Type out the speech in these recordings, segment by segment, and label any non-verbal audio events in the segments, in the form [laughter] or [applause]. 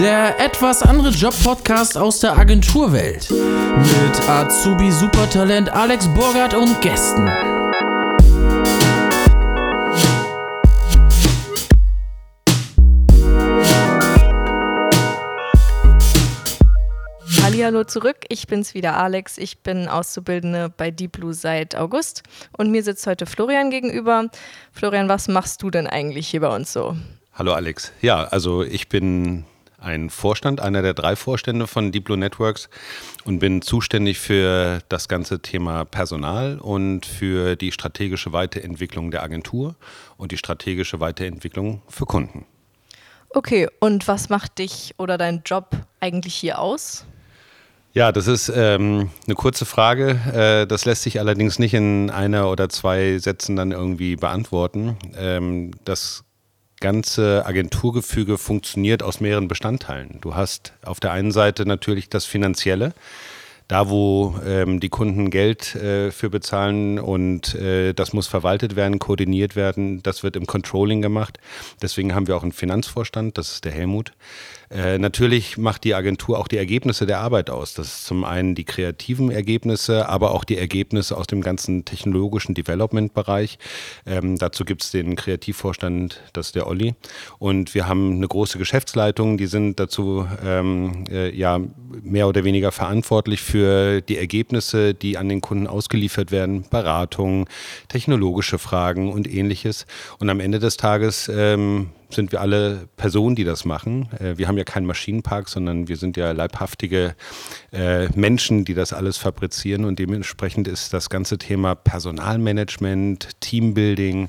der etwas andere Job-Podcast aus der Agenturwelt. Mit Azubi-Supertalent Alex Burgert und Gästen. Hallo zurück, ich bin's wieder Alex. Ich bin Auszubildende bei Deep Blue seit August und mir sitzt heute Florian gegenüber. Florian, was machst du denn eigentlich hier bei uns so? Hallo Alex. Ja, also ich bin ein Vorstand, einer der drei Vorstände von Blue Networks und bin zuständig für das ganze Thema Personal und für die strategische Weiterentwicklung der Agentur und die strategische Weiterentwicklung für Kunden. Okay, und was macht dich oder deinen Job eigentlich hier aus? Ja, das ist ähm, eine kurze Frage. Äh, das lässt sich allerdings nicht in einer oder zwei Sätzen dann irgendwie beantworten. Ähm, das ganze Agenturgefüge funktioniert aus mehreren Bestandteilen. Du hast auf der einen Seite natürlich das Finanzielle da wo ähm, die Kunden Geld äh, für bezahlen und äh, das muss verwaltet werden, koordiniert werden, das wird im Controlling gemacht. Deswegen haben wir auch einen Finanzvorstand, das ist der Helmut. Äh, natürlich macht die Agentur auch die Ergebnisse der Arbeit aus. Das ist zum einen die kreativen Ergebnisse, aber auch die Ergebnisse aus dem ganzen technologischen Development-Bereich. Ähm, dazu gibt es den Kreativvorstand, das ist der Olli. Und wir haben eine große Geschäftsleitung, die sind dazu ähm, äh, ja mehr oder weniger verantwortlich für die Ergebnisse, die an den Kunden ausgeliefert werden, Beratung, technologische Fragen und ähnliches. Und am Ende des Tages ähm, sind wir alle Personen, die das machen. Äh, wir haben ja keinen Maschinenpark, sondern wir sind ja leibhaftige äh, Menschen, die das alles fabrizieren und dementsprechend ist das ganze Thema Personalmanagement, Teambuilding,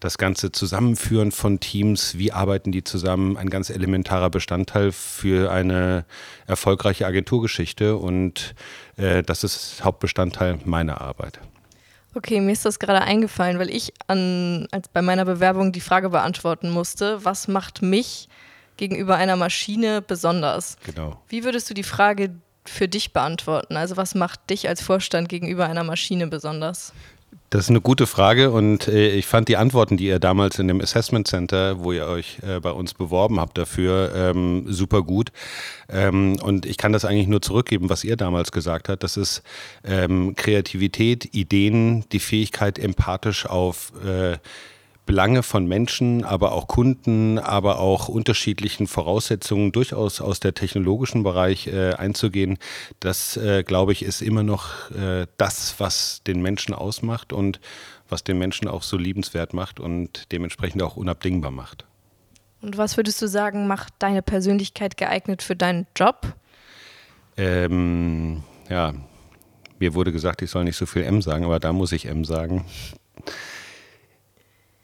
das ganze Zusammenführen von Teams, wie arbeiten die zusammen, ein ganz elementarer Bestandteil für eine erfolgreiche Agenturgeschichte und äh, das ist Hauptbestandteil meiner Arbeit. Okay, mir ist das gerade eingefallen, weil ich an, als bei meiner Bewerbung die Frage beantworten musste, was macht mich gegenüber einer Maschine besonders? Genau. Wie würdest du die Frage für dich beantworten? Also was macht dich als Vorstand gegenüber einer Maschine besonders? Das ist eine gute Frage und äh, ich fand die Antworten, die ihr damals in dem Assessment Center, wo ihr euch äh, bei uns beworben habt dafür, ähm, super gut. Ähm, und ich kann das eigentlich nur zurückgeben, was ihr damals gesagt habt. Das ist ähm, Kreativität, Ideen, die Fähigkeit, empathisch auf äh, Belange von Menschen, aber auch Kunden, aber auch unterschiedlichen Voraussetzungen durchaus aus der technologischen Bereich äh, einzugehen, das, äh, glaube ich, ist immer noch äh, das, was den Menschen ausmacht und was den Menschen auch so liebenswert macht und dementsprechend auch unabdingbar macht. Und was würdest du sagen, macht deine Persönlichkeit geeignet für deinen Job? Ähm, ja, mir wurde gesagt, ich soll nicht so viel M sagen, aber da muss ich M sagen.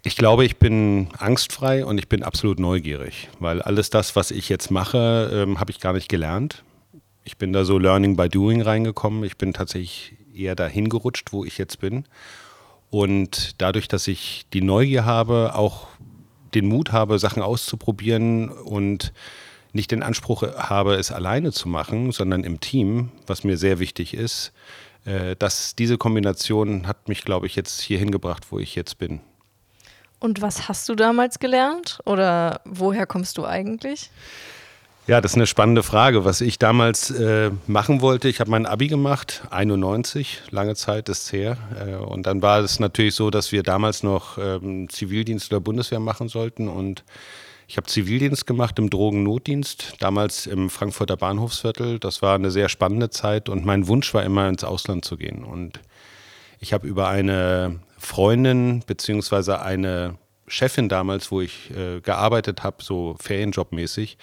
Ich glaube, ich bin angstfrei und ich bin absolut neugierig, weil alles das, was ich jetzt mache, ähm, habe ich gar nicht gelernt. Ich bin da so Learning by Doing reingekommen. Ich bin tatsächlich eher dahin gerutscht, wo ich jetzt bin. Und dadurch, dass ich die Neugier habe, auch den Mut habe, Sachen auszuprobieren und nicht den Anspruch habe, es alleine zu machen, sondern im Team, was mir sehr wichtig ist, äh, dass diese Kombination hat mich, glaube ich, jetzt hier hingebracht, wo ich jetzt bin. Und was hast du damals gelernt oder woher kommst du eigentlich? Ja, das ist eine spannende Frage. Was ich damals äh, machen wollte, ich habe mein Abi gemacht, 91, lange Zeit ist her. Äh, und dann war es natürlich so, dass wir damals noch ähm, Zivildienst oder Bundeswehr machen sollten. Und ich habe Zivildienst gemacht im Drogennotdienst, damals im Frankfurter Bahnhofsviertel. Das war eine sehr spannende Zeit und mein Wunsch war immer ins Ausland zu gehen. Und ich habe über eine Freundin beziehungsweise eine Chefin damals, wo ich äh, gearbeitet habe, so Ferienjobmäßig,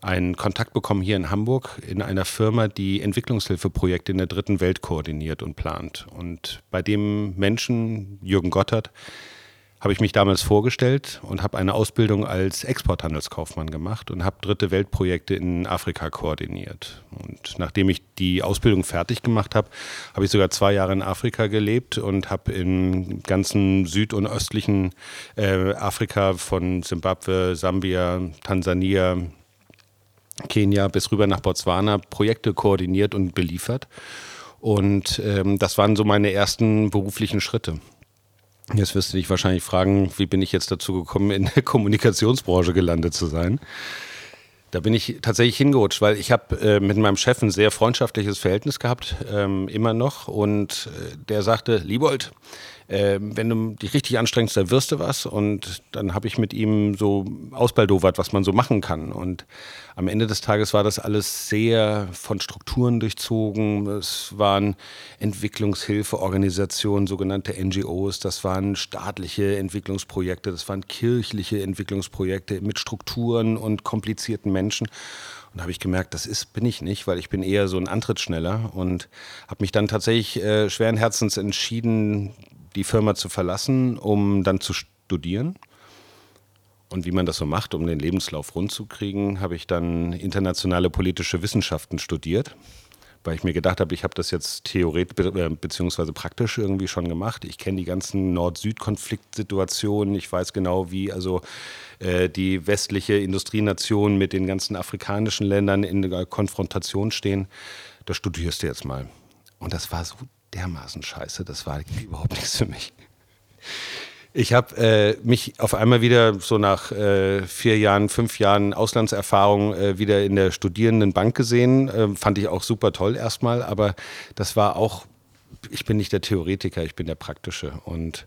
einen Kontakt bekommen hier in Hamburg in einer Firma, die Entwicklungshilfeprojekte in der dritten Welt koordiniert und plant. Und bei dem Menschen, Jürgen Gottert, habe ich mich damals vorgestellt und habe eine Ausbildung als Exporthandelskaufmann gemacht und habe dritte Weltprojekte in Afrika koordiniert. Und nachdem ich die Ausbildung fertig gemacht habe, habe ich sogar zwei Jahre in Afrika gelebt und habe im ganzen süd- und östlichen äh, Afrika von Simbabwe, Sambia, Tansania, Kenia bis rüber nach Botswana Projekte koordiniert und beliefert. Und ähm, das waren so meine ersten beruflichen Schritte. Jetzt wirst du dich wahrscheinlich fragen, wie bin ich jetzt dazu gekommen, in der Kommunikationsbranche gelandet zu sein. Da bin ich tatsächlich hingerutscht, weil ich habe äh, mit meinem Chef ein sehr freundschaftliches Verhältnis gehabt, ähm, immer noch. Und äh, der sagte, Liebold, äh, wenn du dich richtig anstrengst, dann wirst du was. Und dann habe ich mit ihm so ausbaldowert, was man so machen kann. Und am Ende des Tages war das alles sehr von Strukturen durchzogen. Es waren Entwicklungshilfeorganisationen, sogenannte NGOs. Das waren staatliche Entwicklungsprojekte. Das waren kirchliche Entwicklungsprojekte mit Strukturen und komplizierten Menschen. Und da habe ich gemerkt, das ist, bin ich nicht, weil ich bin eher so ein Antrittsschneller und habe mich dann tatsächlich äh, schweren Herzens entschieden, die Firma zu verlassen, um dann zu studieren. Und wie man das so macht, um den Lebenslauf rund zu kriegen, habe ich dann internationale politische Wissenschaften studiert, weil ich mir gedacht habe, ich habe das jetzt theoretisch äh, bzw. praktisch irgendwie schon gemacht. Ich kenne die ganzen Nord-Süd-Konfliktsituationen. Ich weiß genau, wie also äh, die westliche Industrienation mit den ganzen afrikanischen Ländern in der Konfrontation stehen. Das studierst du jetzt mal. Und das war so dermaßen scheiße. Das war überhaupt [laughs] nichts für mich. Ich habe äh, mich auf einmal wieder so nach äh, vier Jahren, fünf Jahren Auslandserfahrung äh, wieder in der Studierendenbank gesehen. Ähm, fand ich auch super toll erstmal, aber das war auch, ich bin nicht der Theoretiker, ich bin der Praktische und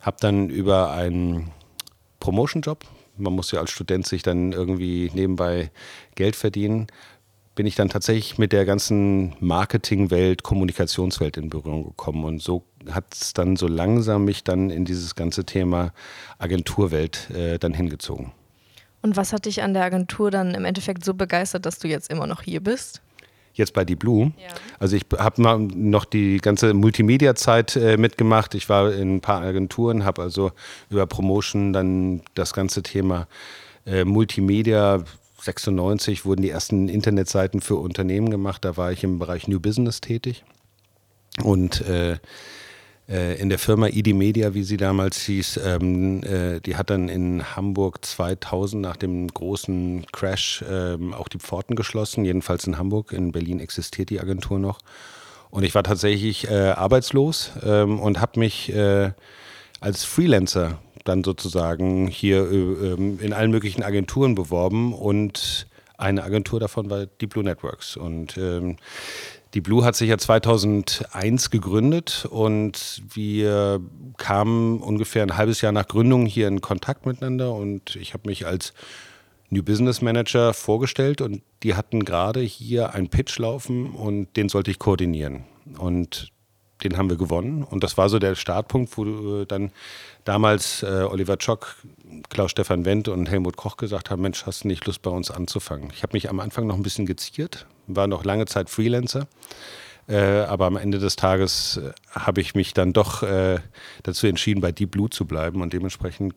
habe dann über einen Promotion-Job, man muss ja als Student sich dann irgendwie nebenbei Geld verdienen, bin ich dann tatsächlich mit der ganzen Marketingwelt, Kommunikationswelt in Berührung gekommen. Und so hat es dann so langsam mich dann in dieses ganze Thema Agenturwelt äh, dann hingezogen. Und was hat dich an der Agentur dann im Endeffekt so begeistert, dass du jetzt immer noch hier bist? Jetzt bei Die Blue. Ja. Also ich habe mal noch die ganze Multimedia-Zeit äh, mitgemacht. Ich war in ein paar Agenturen, habe also über Promotion dann das ganze Thema äh, Multimedia 96 wurden die ersten Internetseiten für Unternehmen gemacht. Da war ich im Bereich New Business tätig. Und äh, äh, in der Firma ID Media, wie sie damals hieß, ähm, äh, die hat dann in Hamburg 2000 nach dem großen Crash ähm, auch die Pforten geschlossen, jedenfalls in Hamburg. In Berlin existiert die Agentur noch. Und ich war tatsächlich äh, arbeitslos ähm, und habe mich äh, als Freelancer dann sozusagen hier äh, ähm, in allen möglichen Agenturen beworben und eine Agentur davon war die Blue Networks. Und ähm, die Blue hat sich ja 2001 gegründet und wir kamen ungefähr ein halbes Jahr nach Gründung hier in Kontakt miteinander und ich habe mich als New Business Manager vorgestellt und die hatten gerade hier einen Pitch laufen und den sollte ich koordinieren. Und den haben wir gewonnen. Und das war so der Startpunkt, wo äh, dann damals äh, Oliver Schock, Klaus-Stefan Wendt und Helmut Koch gesagt haben, Mensch, hast du nicht Lust bei uns anzufangen? Ich habe mich am Anfang noch ein bisschen geziert, war noch lange Zeit Freelancer. Äh, aber am Ende des Tages äh, habe ich mich dann doch äh, dazu entschieden, bei Deep Blue zu bleiben. Und dementsprechend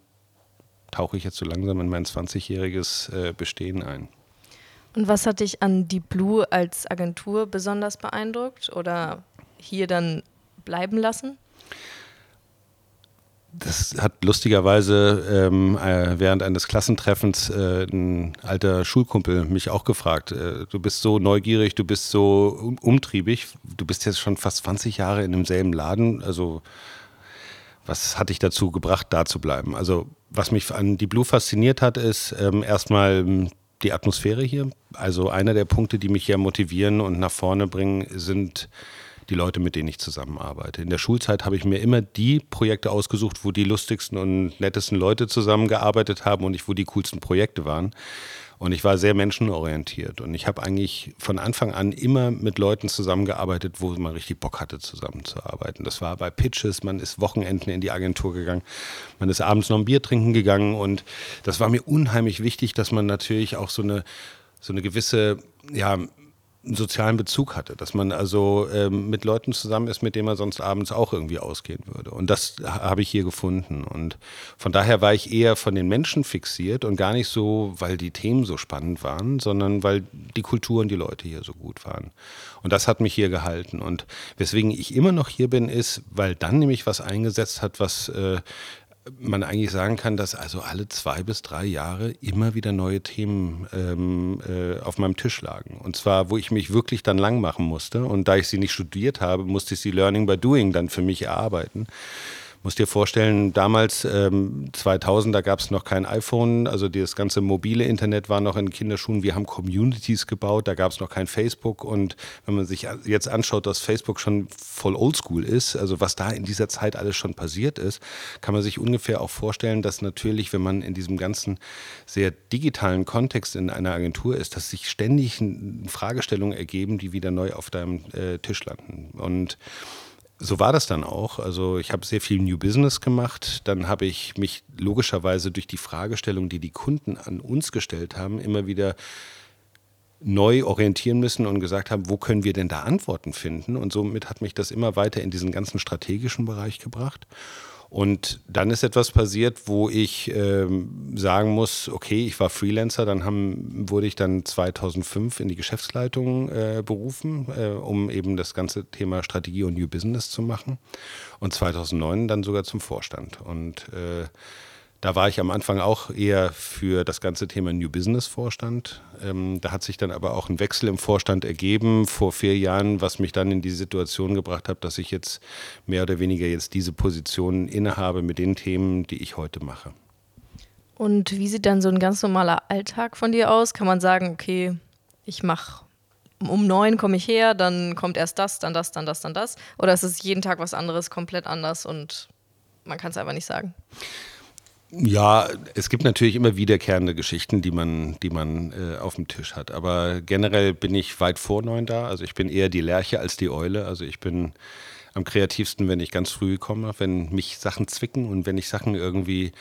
tauche ich jetzt so langsam in mein 20-jähriges äh, Bestehen ein. Und was hat dich an Deep Blue als Agentur besonders beeindruckt oder hier dann bleiben lassen? Das hat lustigerweise ähm, äh, während eines Klassentreffens äh, ein alter Schulkumpel mich auch gefragt. Äh, du bist so neugierig, du bist so um umtriebig, du bist jetzt schon fast 20 Jahre in demselben Laden. Also was hat dich dazu gebracht, da zu bleiben? Also was mich an die Blue fasziniert hat, ist ähm, erstmal ähm, die Atmosphäre hier. Also einer der Punkte, die mich hier motivieren und nach vorne bringen, sind die Leute, mit denen ich zusammenarbeite. In der Schulzeit habe ich mir immer die Projekte ausgesucht, wo die lustigsten und nettesten Leute zusammengearbeitet haben und ich, wo die coolsten Projekte waren. Und ich war sehr menschenorientiert. Und ich habe eigentlich von Anfang an immer mit Leuten zusammengearbeitet, wo man richtig Bock hatte, zusammenzuarbeiten. Das war bei Pitches, man ist Wochenenden in die Agentur gegangen, man ist abends noch ein Bier trinken gegangen. Und das war mir unheimlich wichtig, dass man natürlich auch so eine, so eine gewisse, ja, sozialen Bezug hatte, dass man also ähm, mit Leuten zusammen ist, mit denen man sonst abends auch irgendwie ausgehen würde. Und das habe ich hier gefunden. Und von daher war ich eher von den Menschen fixiert und gar nicht so, weil die Themen so spannend waren, sondern weil die Kultur und die Leute hier so gut waren. Und das hat mich hier gehalten. Und weswegen ich immer noch hier bin, ist, weil dann nämlich was eingesetzt hat, was äh, man eigentlich sagen kann, dass also alle zwei bis drei Jahre immer wieder neue Themen ähm, äh, auf meinem Tisch lagen. Und zwar, wo ich mich wirklich dann lang machen musste. Und da ich sie nicht studiert habe, musste ich sie Learning by Doing dann für mich erarbeiten. Musst dir vorstellen, damals ähm, 2000, da gab es noch kein iPhone, also das ganze mobile Internet war noch in Kinderschuhen. Wir haben Communities gebaut, da gab es noch kein Facebook. Und wenn man sich jetzt anschaut, dass Facebook schon voll oldschool ist, also was da in dieser Zeit alles schon passiert ist, kann man sich ungefähr auch vorstellen, dass natürlich, wenn man in diesem ganzen sehr digitalen Kontext in einer Agentur ist, dass sich ständig Fragestellungen ergeben, die wieder neu auf deinem äh, Tisch landen. Und so war das dann auch. Also ich habe sehr viel New Business gemacht. Dann habe ich mich logischerweise durch die Fragestellung, die die Kunden an uns gestellt haben, immer wieder neu orientieren müssen und gesagt haben, wo können wir denn da Antworten finden? Und somit hat mich das immer weiter in diesen ganzen strategischen Bereich gebracht. Und dann ist etwas passiert, wo ich ähm, sagen muss, okay, ich war Freelancer, dann haben, wurde ich dann 2005 in die Geschäftsleitung äh, berufen, äh, um eben das ganze Thema Strategie und New Business zu machen. Und 2009 dann sogar zum Vorstand. Und äh, da war ich am Anfang auch eher für das ganze Thema New Business Vorstand. Ähm, da hat sich dann aber auch ein Wechsel im Vorstand ergeben vor vier Jahren, was mich dann in die Situation gebracht hat, dass ich jetzt mehr oder weniger jetzt diese Position innehabe mit den Themen, die ich heute mache. Und wie sieht dann so ein ganz normaler Alltag von dir aus? Kann man sagen, okay, ich mache um neun komme ich her, dann kommt erst das, dann das, dann das, dann das? Oder ist es jeden Tag was anderes, komplett anders und man kann es einfach nicht sagen? Ja, es gibt natürlich immer wiederkehrende Geschichten, die man, die man äh, auf dem Tisch hat. Aber generell bin ich weit vor neun da. Also ich bin eher die Lerche als die Eule. Also ich bin am kreativsten, wenn ich ganz früh komme, wenn mich Sachen zwicken und wenn ich Sachen irgendwie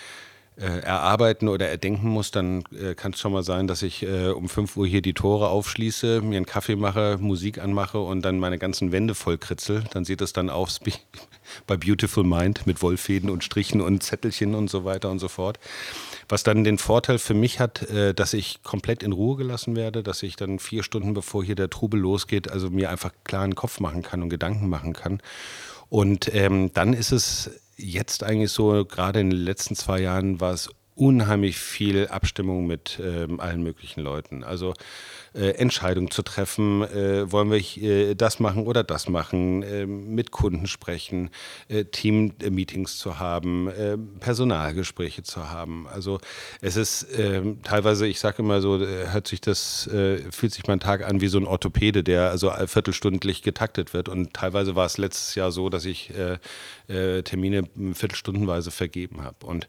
erarbeiten oder erdenken muss, dann äh, kann es schon mal sein, dass ich äh, um 5 Uhr hier die Tore aufschließe, mir einen Kaffee mache, Musik anmache und dann meine ganzen Wände voll kritzel. Dann sieht es dann aus wie [laughs] bei Beautiful Mind mit Wollfäden und Strichen und Zettelchen und so weiter und so fort. Was dann den Vorteil für mich hat, äh, dass ich komplett in Ruhe gelassen werde, dass ich dann vier Stunden bevor hier der Trubel losgeht, also mir einfach klaren Kopf machen kann und Gedanken machen kann. Und ähm, dann ist es jetzt eigentlich so, gerade in den letzten zwei Jahren war es unheimlich viel Abstimmung mit ähm, allen möglichen Leuten. Also äh, Entscheidungen zu treffen, äh, wollen wir äh, das machen oder das machen, ähm, mit Kunden sprechen, äh, Team-Meetings zu haben, äh, Personalgespräche zu haben. Also es ist ähm, teilweise, ich sage immer so, äh, hört sich das, fühlt sich mein Tag an wie so ein Orthopäde, der also viertelstündlich getaktet wird. Und teilweise war es letztes Jahr so, dass ich Termine viertelstundenweise vergeben habe. Und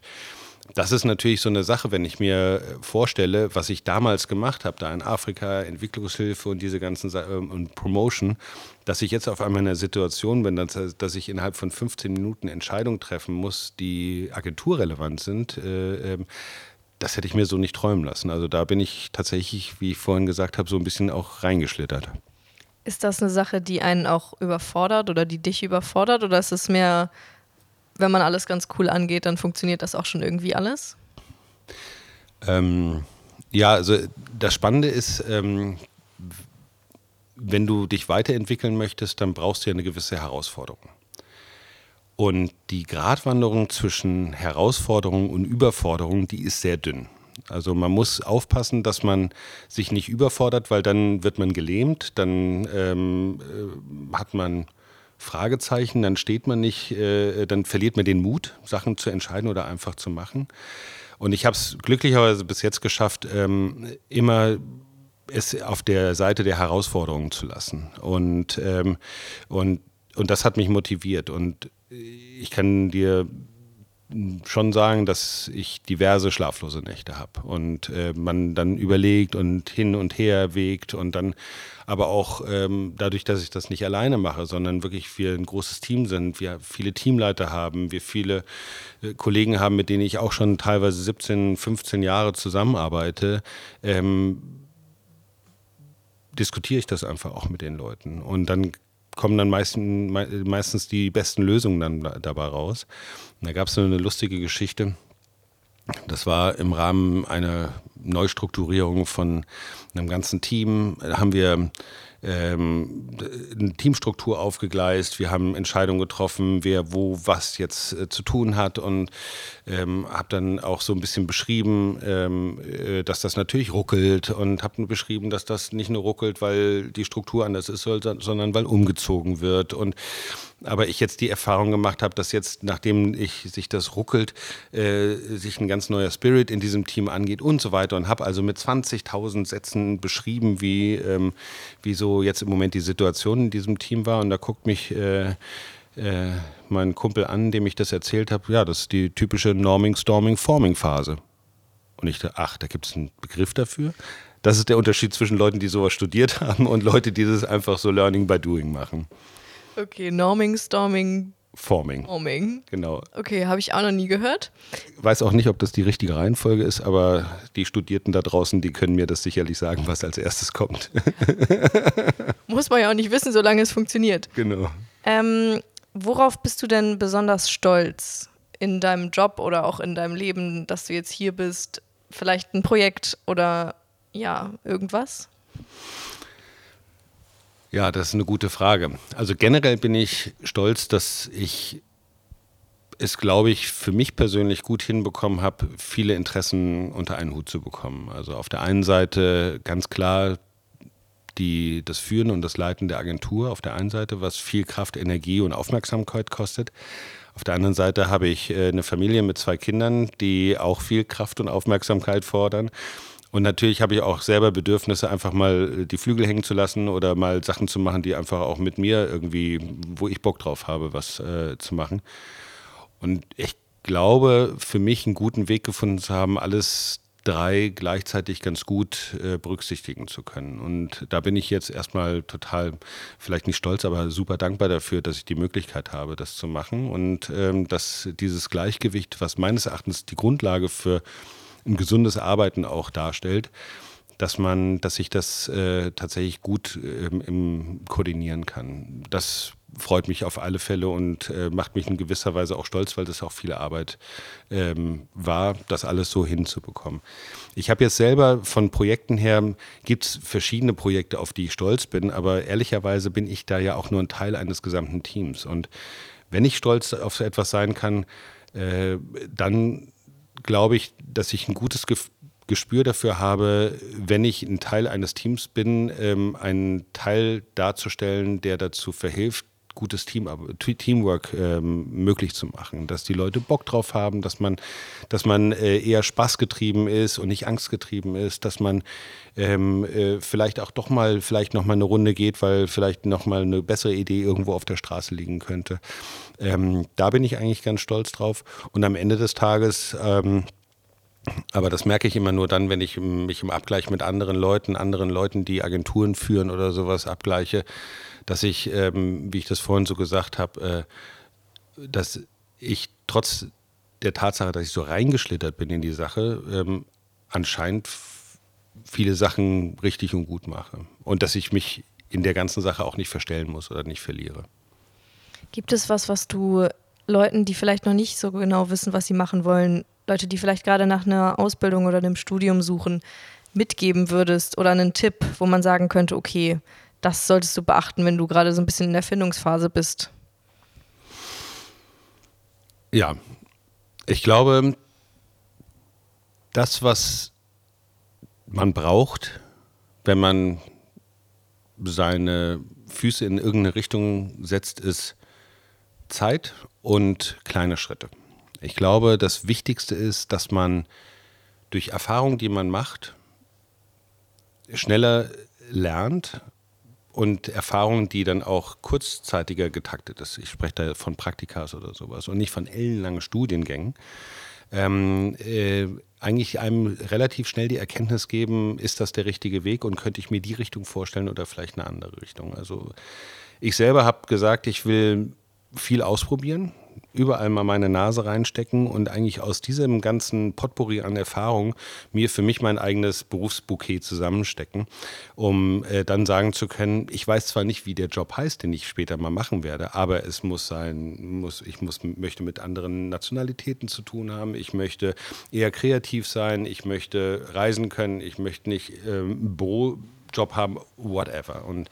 das ist natürlich so eine Sache, wenn ich mir äh, vorstelle, was ich damals gemacht habe, da in Afrika, Entwicklungshilfe und diese ganzen Sachen und Promotion, dass ich jetzt auf einmal in einer Situation bin, dass, dass ich innerhalb von 15 Minuten Entscheidungen treffen muss, die agenturrelevant sind. Äh, ähm, das hätte ich mir so nicht träumen lassen. Also da bin ich tatsächlich, wie ich vorhin gesagt habe, so ein bisschen auch reingeschlittert. Ist das eine Sache, die einen auch überfordert oder die dich überfordert oder ist es mehr wenn man alles ganz cool angeht, dann funktioniert das auch schon irgendwie alles? Ähm, ja, also das Spannende ist, ähm, wenn du dich weiterentwickeln möchtest, dann brauchst du ja eine gewisse Herausforderung. Und die Gratwanderung zwischen Herausforderung und Überforderung, die ist sehr dünn. Also man muss aufpassen, dass man sich nicht überfordert, weil dann wird man gelähmt, dann ähm, äh, hat man Fragezeichen, dann steht man nicht, äh, dann verliert man den Mut, Sachen zu entscheiden oder einfach zu machen. Und ich habe es glücklicherweise bis jetzt geschafft, ähm, immer es auf der Seite der Herausforderungen zu lassen. Und, ähm, und, und das hat mich motiviert. Und ich kann dir schon sagen, dass ich diverse schlaflose Nächte habe und äh, man dann überlegt und hin und her wägt und dann aber auch ähm, dadurch, dass ich das nicht alleine mache, sondern wirklich wir ein großes Team sind, wir viele Teamleiter haben, wir viele äh, Kollegen haben, mit denen ich auch schon teilweise 17, 15 Jahre zusammenarbeite, ähm, diskutiere ich das einfach auch mit den Leuten. Und dann kommen dann meisten, meistens die besten Lösungen dann dabei raus. Und da gab es so eine lustige Geschichte. Das war im Rahmen einer Neustrukturierung von einem ganzen Team. Da haben wir ähm, eine Teamstruktur aufgegleist, wir haben Entscheidungen getroffen, wer wo was jetzt äh, zu tun hat und ähm, habe dann auch so ein bisschen beschrieben, ähm, äh, dass das natürlich ruckelt und habe beschrieben, dass das nicht nur ruckelt, weil die Struktur anders ist, sondern weil umgezogen wird und aber ich jetzt die Erfahrung gemacht habe, dass jetzt, nachdem ich sich das ruckelt, äh, sich ein ganz neuer Spirit in diesem Team angeht und so weiter und habe also mit 20.000 Sätzen beschrieben, wie, ähm, wie so jetzt im Moment die Situation in diesem Team war und da guckt mich äh, äh, mein Kumpel an, dem ich das erzählt habe, ja, das ist die typische Norming, Storming, Forming Phase. Und ich dachte, ach, da gibt es einen Begriff dafür. Das ist der Unterschied zwischen Leuten, die sowas studiert [laughs] haben und Leute, die das einfach so Learning by Doing machen. Okay, Norming, Storming, Forming. Forming. Genau. Okay, habe ich auch noch nie gehört. Weiß auch nicht, ob das die richtige Reihenfolge ist, aber die Studierten da draußen, die können mir das sicherlich sagen, was als erstes kommt. [laughs] Muss man ja auch nicht wissen, solange es funktioniert. Genau. Ähm, worauf bist du denn besonders stolz in deinem Job oder auch in deinem Leben, dass du jetzt hier bist? Vielleicht ein Projekt oder ja, irgendwas? Ja, das ist eine gute Frage. Also generell bin ich stolz, dass ich es, glaube ich, für mich persönlich gut hinbekommen habe, viele Interessen unter einen Hut zu bekommen. Also auf der einen Seite ganz klar die, das Führen und das Leiten der Agentur auf der einen Seite, was viel Kraft, Energie und Aufmerksamkeit kostet. Auf der anderen Seite habe ich äh, eine Familie mit zwei Kindern, die auch viel Kraft und Aufmerksamkeit fordern. Und natürlich habe ich auch selber Bedürfnisse, einfach mal die Flügel hängen zu lassen oder mal Sachen zu machen, die einfach auch mit mir irgendwie, wo ich Bock drauf habe, was äh, zu machen. Und ich glaube, für mich einen guten Weg gefunden zu haben, alles drei gleichzeitig ganz gut äh, berücksichtigen zu können. Und da bin ich jetzt erstmal total, vielleicht nicht stolz, aber super dankbar dafür, dass ich die Möglichkeit habe, das zu machen. Und ähm, dass dieses Gleichgewicht, was meines Erachtens die Grundlage für ein gesundes Arbeiten auch darstellt, dass man, dass ich das äh, tatsächlich gut ähm, im, koordinieren kann. Das freut mich auf alle Fälle und äh, macht mich in gewisser Weise auch stolz, weil das auch viel Arbeit ähm, war, das alles so hinzubekommen. Ich habe jetzt selber von Projekten her, gibt es verschiedene Projekte, auf die ich stolz bin, aber ehrlicherweise bin ich da ja auch nur ein Teil eines gesamten Teams. Und wenn ich stolz auf so etwas sein kann, äh, dann glaube ich, dass ich ein gutes Gespür dafür habe, wenn ich ein Teil eines Teams bin, ähm, einen Teil darzustellen, der dazu verhilft, gutes Team, Teamwork ähm, möglich zu machen, dass die Leute Bock drauf haben, dass man, dass man äh, eher spaßgetrieben ist und nicht angstgetrieben ist, dass man ähm, äh, vielleicht auch doch mal vielleicht noch mal eine Runde geht, weil vielleicht noch mal eine bessere Idee irgendwo auf der Straße liegen könnte. Ähm, da bin ich eigentlich ganz stolz drauf. Und am Ende des Tages ähm, aber das merke ich immer nur dann, wenn ich mich im Abgleich mit anderen Leuten, anderen Leuten, die Agenturen führen oder sowas abgleiche, dass ich, ähm, wie ich das vorhin so gesagt habe, äh, dass ich trotz der Tatsache, dass ich so reingeschlittert bin in die Sache, ähm, anscheinend viele Sachen richtig und gut mache. Und dass ich mich in der ganzen Sache auch nicht verstellen muss oder nicht verliere. Gibt es was, was du Leuten, die vielleicht noch nicht so genau wissen, was sie machen wollen, Leute, die vielleicht gerade nach einer Ausbildung oder einem Studium suchen, mitgeben würdest oder einen Tipp, wo man sagen könnte, okay, das solltest du beachten, wenn du gerade so ein bisschen in der Findungsphase bist? Ja, ich glaube, das, was man braucht, wenn man seine Füße in irgendeine Richtung setzt, ist Zeit und kleine Schritte. Ich glaube, das Wichtigste ist, dass man durch Erfahrung, die man macht, schneller lernt und Erfahrungen, die dann auch kurzzeitiger getaktet ist. Ich spreche da von Praktikas oder sowas und nicht von ellenlangen Studiengängen. Ähm, äh, eigentlich einem relativ schnell die Erkenntnis geben, ist das der richtige Weg und könnte ich mir die Richtung vorstellen oder vielleicht eine andere Richtung. Also ich selber habe gesagt, ich will viel ausprobieren, überall mal meine Nase reinstecken und eigentlich aus diesem ganzen Potpourri an Erfahrung mir für mich mein eigenes Berufsbouquet zusammenstecken, um äh, dann sagen zu können, ich weiß zwar nicht, wie der Job heißt, den ich später mal machen werde, aber es muss sein, muss, ich muss, möchte mit anderen Nationalitäten zu tun haben, ich möchte eher kreativ sein, ich möchte reisen können, ich möchte nicht ähm, Büro Job haben, whatever. Und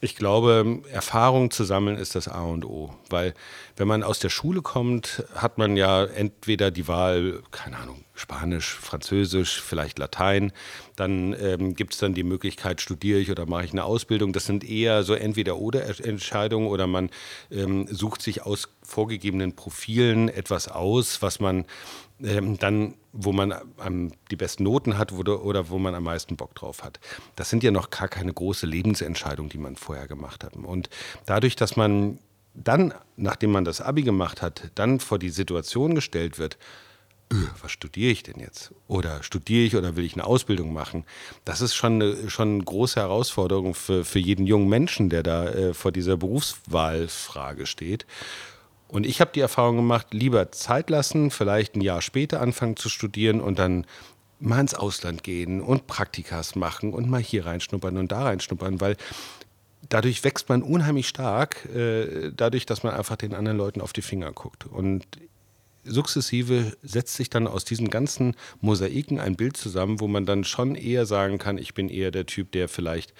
ich glaube, Erfahrung zu sammeln ist das A und O, weil wenn man aus der Schule kommt, hat man ja entweder die Wahl, keine Ahnung, Spanisch, Französisch, vielleicht Latein, dann ähm, gibt es dann die Möglichkeit, studiere ich oder mache ich eine Ausbildung. Das sind eher so entweder oder Entscheidungen oder man ähm, sucht sich aus vorgegebenen Profilen etwas aus, was man ähm, dann, wo man am, die besten Noten hat wo, oder wo man am meisten Bock drauf hat. Das sind ja noch gar keine große Lebensentscheidung, die man vorher gemacht hat. Und dadurch, dass man dann, nachdem man das Abi gemacht hat, dann vor die Situation gestellt wird, was studiere ich denn jetzt? Oder studiere ich oder will ich eine Ausbildung machen? Das ist schon eine, schon eine große Herausforderung für, für jeden jungen Menschen, der da äh, vor dieser Berufswahlfrage steht. Und ich habe die Erfahrung gemacht, lieber Zeit lassen, vielleicht ein Jahr später anfangen zu studieren und dann mal ins Ausland gehen und Praktikas machen und mal hier reinschnuppern und da reinschnuppern, weil dadurch wächst man unheimlich stark, äh, dadurch, dass man einfach den anderen Leuten auf die Finger guckt. Und sukzessive setzt sich dann aus diesen ganzen Mosaiken ein Bild zusammen, wo man dann schon eher sagen kann, ich bin eher der Typ, der vielleicht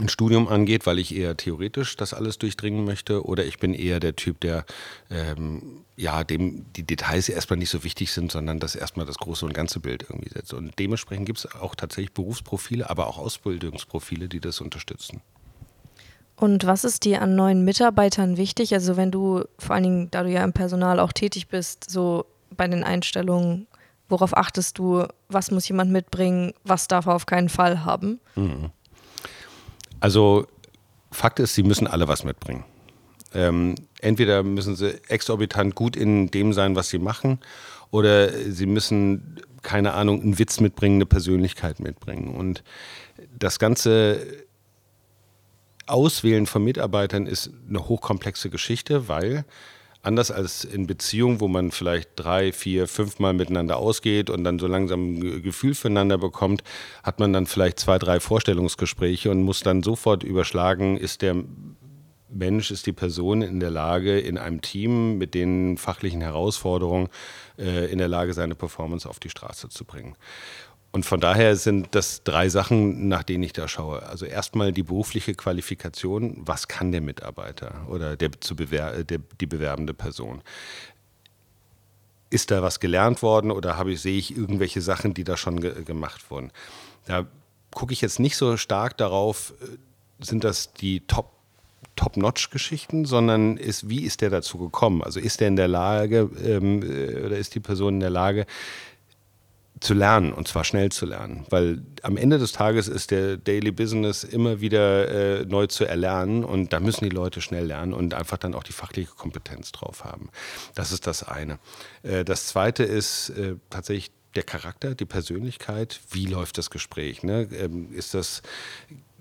ein Studium angeht, weil ich eher theoretisch das alles durchdringen möchte, oder ich bin eher der Typ, der ähm, ja dem die Details erstmal nicht so wichtig sind, sondern das erstmal das große und ganze Bild irgendwie setzt. Und dementsprechend gibt es auch tatsächlich Berufsprofile, aber auch Ausbildungsprofile, die das unterstützen. Und was ist dir an neuen Mitarbeitern wichtig? Also wenn du, vor allen Dingen, da du ja im Personal auch tätig bist, so bei den Einstellungen, worauf achtest du, was muss jemand mitbringen, was darf er auf keinen Fall haben? Mhm. Also Fakt ist, sie müssen alle was mitbringen. Ähm, entweder müssen sie exorbitant gut in dem sein, was sie machen, oder sie müssen, keine Ahnung, einen Witz mitbringen, eine Persönlichkeit mitbringen. Und das ganze Auswählen von Mitarbeitern ist eine hochkomplexe Geschichte, weil anders als in Beziehungen, wo man vielleicht drei, vier, fünfmal miteinander ausgeht und dann so langsam ein Gefühl füreinander bekommt, hat man dann vielleicht zwei, drei Vorstellungsgespräche und muss dann sofort überschlagen, ist der Mensch, ist die Person in der Lage, in einem Team mit den fachlichen Herausforderungen äh, in der Lage, seine Performance auf die Straße zu bringen. Und von daher sind das drei Sachen, nach denen ich da schaue. Also erstmal die berufliche Qualifikation. Was kann der Mitarbeiter oder der, zu bewer der, die bewerbende Person? Ist da was gelernt worden oder habe ich, sehe ich irgendwelche Sachen, die da schon ge gemacht wurden? Da gucke ich jetzt nicht so stark darauf, äh, sind das die Top Top-Notch-Geschichten, sondern ist, wie ist der dazu gekommen? Also ist der in der Lage ähm, äh, oder ist die Person in der Lage, zu lernen und zwar schnell zu lernen, weil am Ende des Tages ist der Daily Business immer wieder äh, neu zu erlernen und da müssen die Leute schnell lernen und einfach dann auch die fachliche Kompetenz drauf haben. Das ist das eine. Äh, das zweite ist äh, tatsächlich der Charakter, die Persönlichkeit. Wie läuft das Gespräch? Ne? Ähm, ist das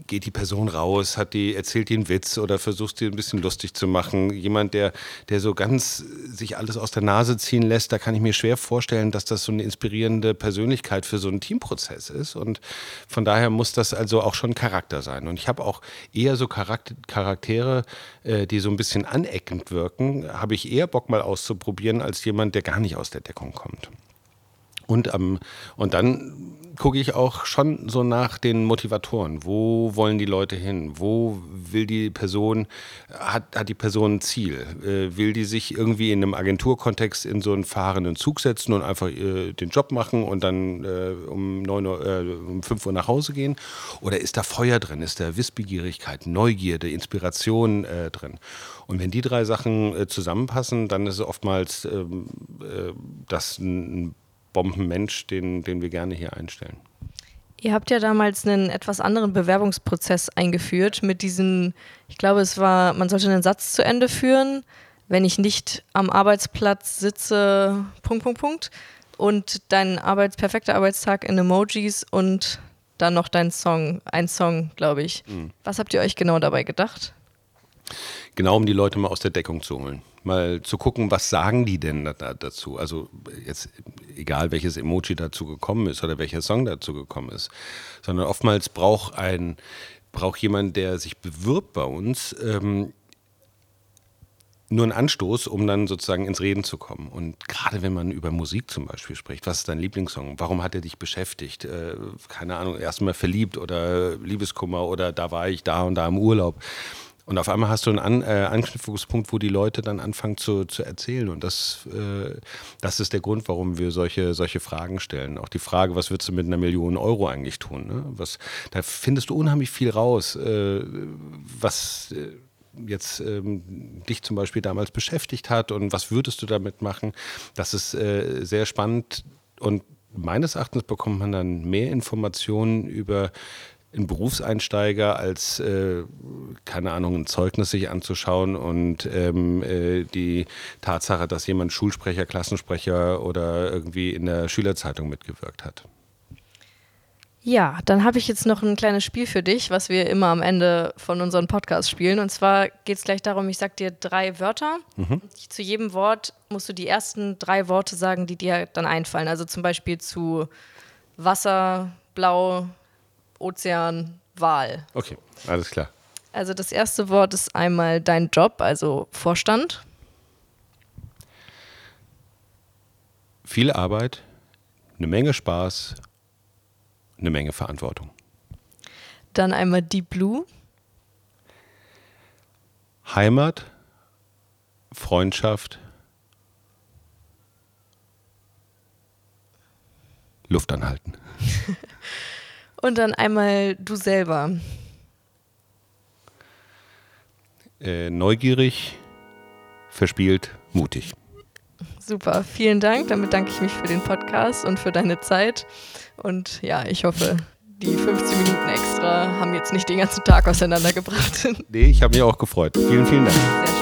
geht die Person raus, hat die, erzählt einen Witz oder versucht sie ein bisschen lustig zu machen. Jemand, der, der so ganz sich alles aus der Nase ziehen lässt, da kann ich mir schwer vorstellen, dass das so eine inspirierende Persönlichkeit für so einen Teamprozess ist. Und von daher muss das also auch schon Charakter sein. Und ich habe auch eher so Charaktere, äh, die so ein bisschen aneckend wirken, habe ich eher Bock mal auszuprobieren, als jemand, der gar nicht aus der Deckung kommt. Und, ähm, und dann gucke ich auch schon so nach den Motivatoren. Wo wollen die Leute hin? Wo will die Person, hat, hat die Person ein Ziel? Äh, will die sich irgendwie in einem Agenturkontext in so einen fahrenden Zug setzen und einfach äh, den Job machen und dann äh, um, 9 Uhr, äh, um 5 Uhr nach Hause gehen? Oder ist da Feuer drin? Ist da Wissbegierigkeit, Neugierde, Inspiration äh, drin? Und wenn die drei Sachen äh, zusammenpassen, dann ist es oftmals ähm, das ein Bombenmensch, den, den wir gerne hier einstellen. Ihr habt ja damals einen etwas anderen Bewerbungsprozess eingeführt mit diesem, ich glaube, es war, man sollte einen Satz zu Ende führen, wenn ich nicht am Arbeitsplatz sitze, Punkt, Punkt, Punkt, und dein Arbeits, perfekter Arbeitstag in Emojis und dann noch dein Song, ein Song, glaube ich. Mhm. Was habt ihr euch genau dabei gedacht? Genau, um die Leute mal aus der Deckung zu holen mal zu gucken, was sagen die denn da, dazu. Also jetzt egal, welches Emoji dazu gekommen ist oder welcher Song dazu gekommen ist, sondern oftmals braucht ein braucht jemand, der sich bewirbt bei uns, ähm, nur ein Anstoß, um dann sozusagen ins Reden zu kommen. Und gerade wenn man über Musik zum Beispiel spricht, was ist dein Lieblingssong? Warum hat er dich beschäftigt? Äh, keine Ahnung, erstmal verliebt oder Liebeskummer oder da war ich da und da im Urlaub. Und auf einmal hast du einen An äh, Anknüpfungspunkt, wo die Leute dann anfangen zu, zu erzählen. Und das, äh, das ist der Grund, warum wir solche, solche Fragen stellen. Auch die Frage, was würdest du mit einer Million Euro eigentlich tun? Ne? Was, da findest du unheimlich viel raus, äh, was äh, jetzt ähm, dich zum Beispiel damals beschäftigt hat und was würdest du damit machen. Das ist äh, sehr spannend und meines Erachtens bekommt man dann mehr Informationen über einen Berufseinsteiger als, äh, keine Ahnung, ein Zeugnis sich anzuschauen und ähm, äh, die Tatsache, dass jemand Schulsprecher, Klassensprecher oder irgendwie in der Schülerzeitung mitgewirkt hat. Ja, dann habe ich jetzt noch ein kleines Spiel für dich, was wir immer am Ende von unserem Podcast spielen. Und zwar geht es gleich darum, ich sage dir drei Wörter. Mhm. Zu jedem Wort musst du die ersten drei Worte sagen, die dir dann einfallen. Also zum Beispiel zu Wasser, Blau, Ozean, Wal. Okay, alles klar. Also das erste Wort ist einmal dein Job, also Vorstand. Viel Arbeit, eine Menge Spaß eine Menge Verantwortung. Dann einmal Deep Blue. Heimat, Freundschaft, Luft anhalten. Und dann einmal du selber. Äh, neugierig, verspielt, mutig. Super, vielen Dank. Damit danke ich mich für den Podcast und für deine Zeit. Und ja, ich hoffe, die 15 Minuten extra haben jetzt nicht den ganzen Tag auseinandergebracht. Nee, ich habe mich auch gefreut. Vielen, vielen Dank. Sehr schön.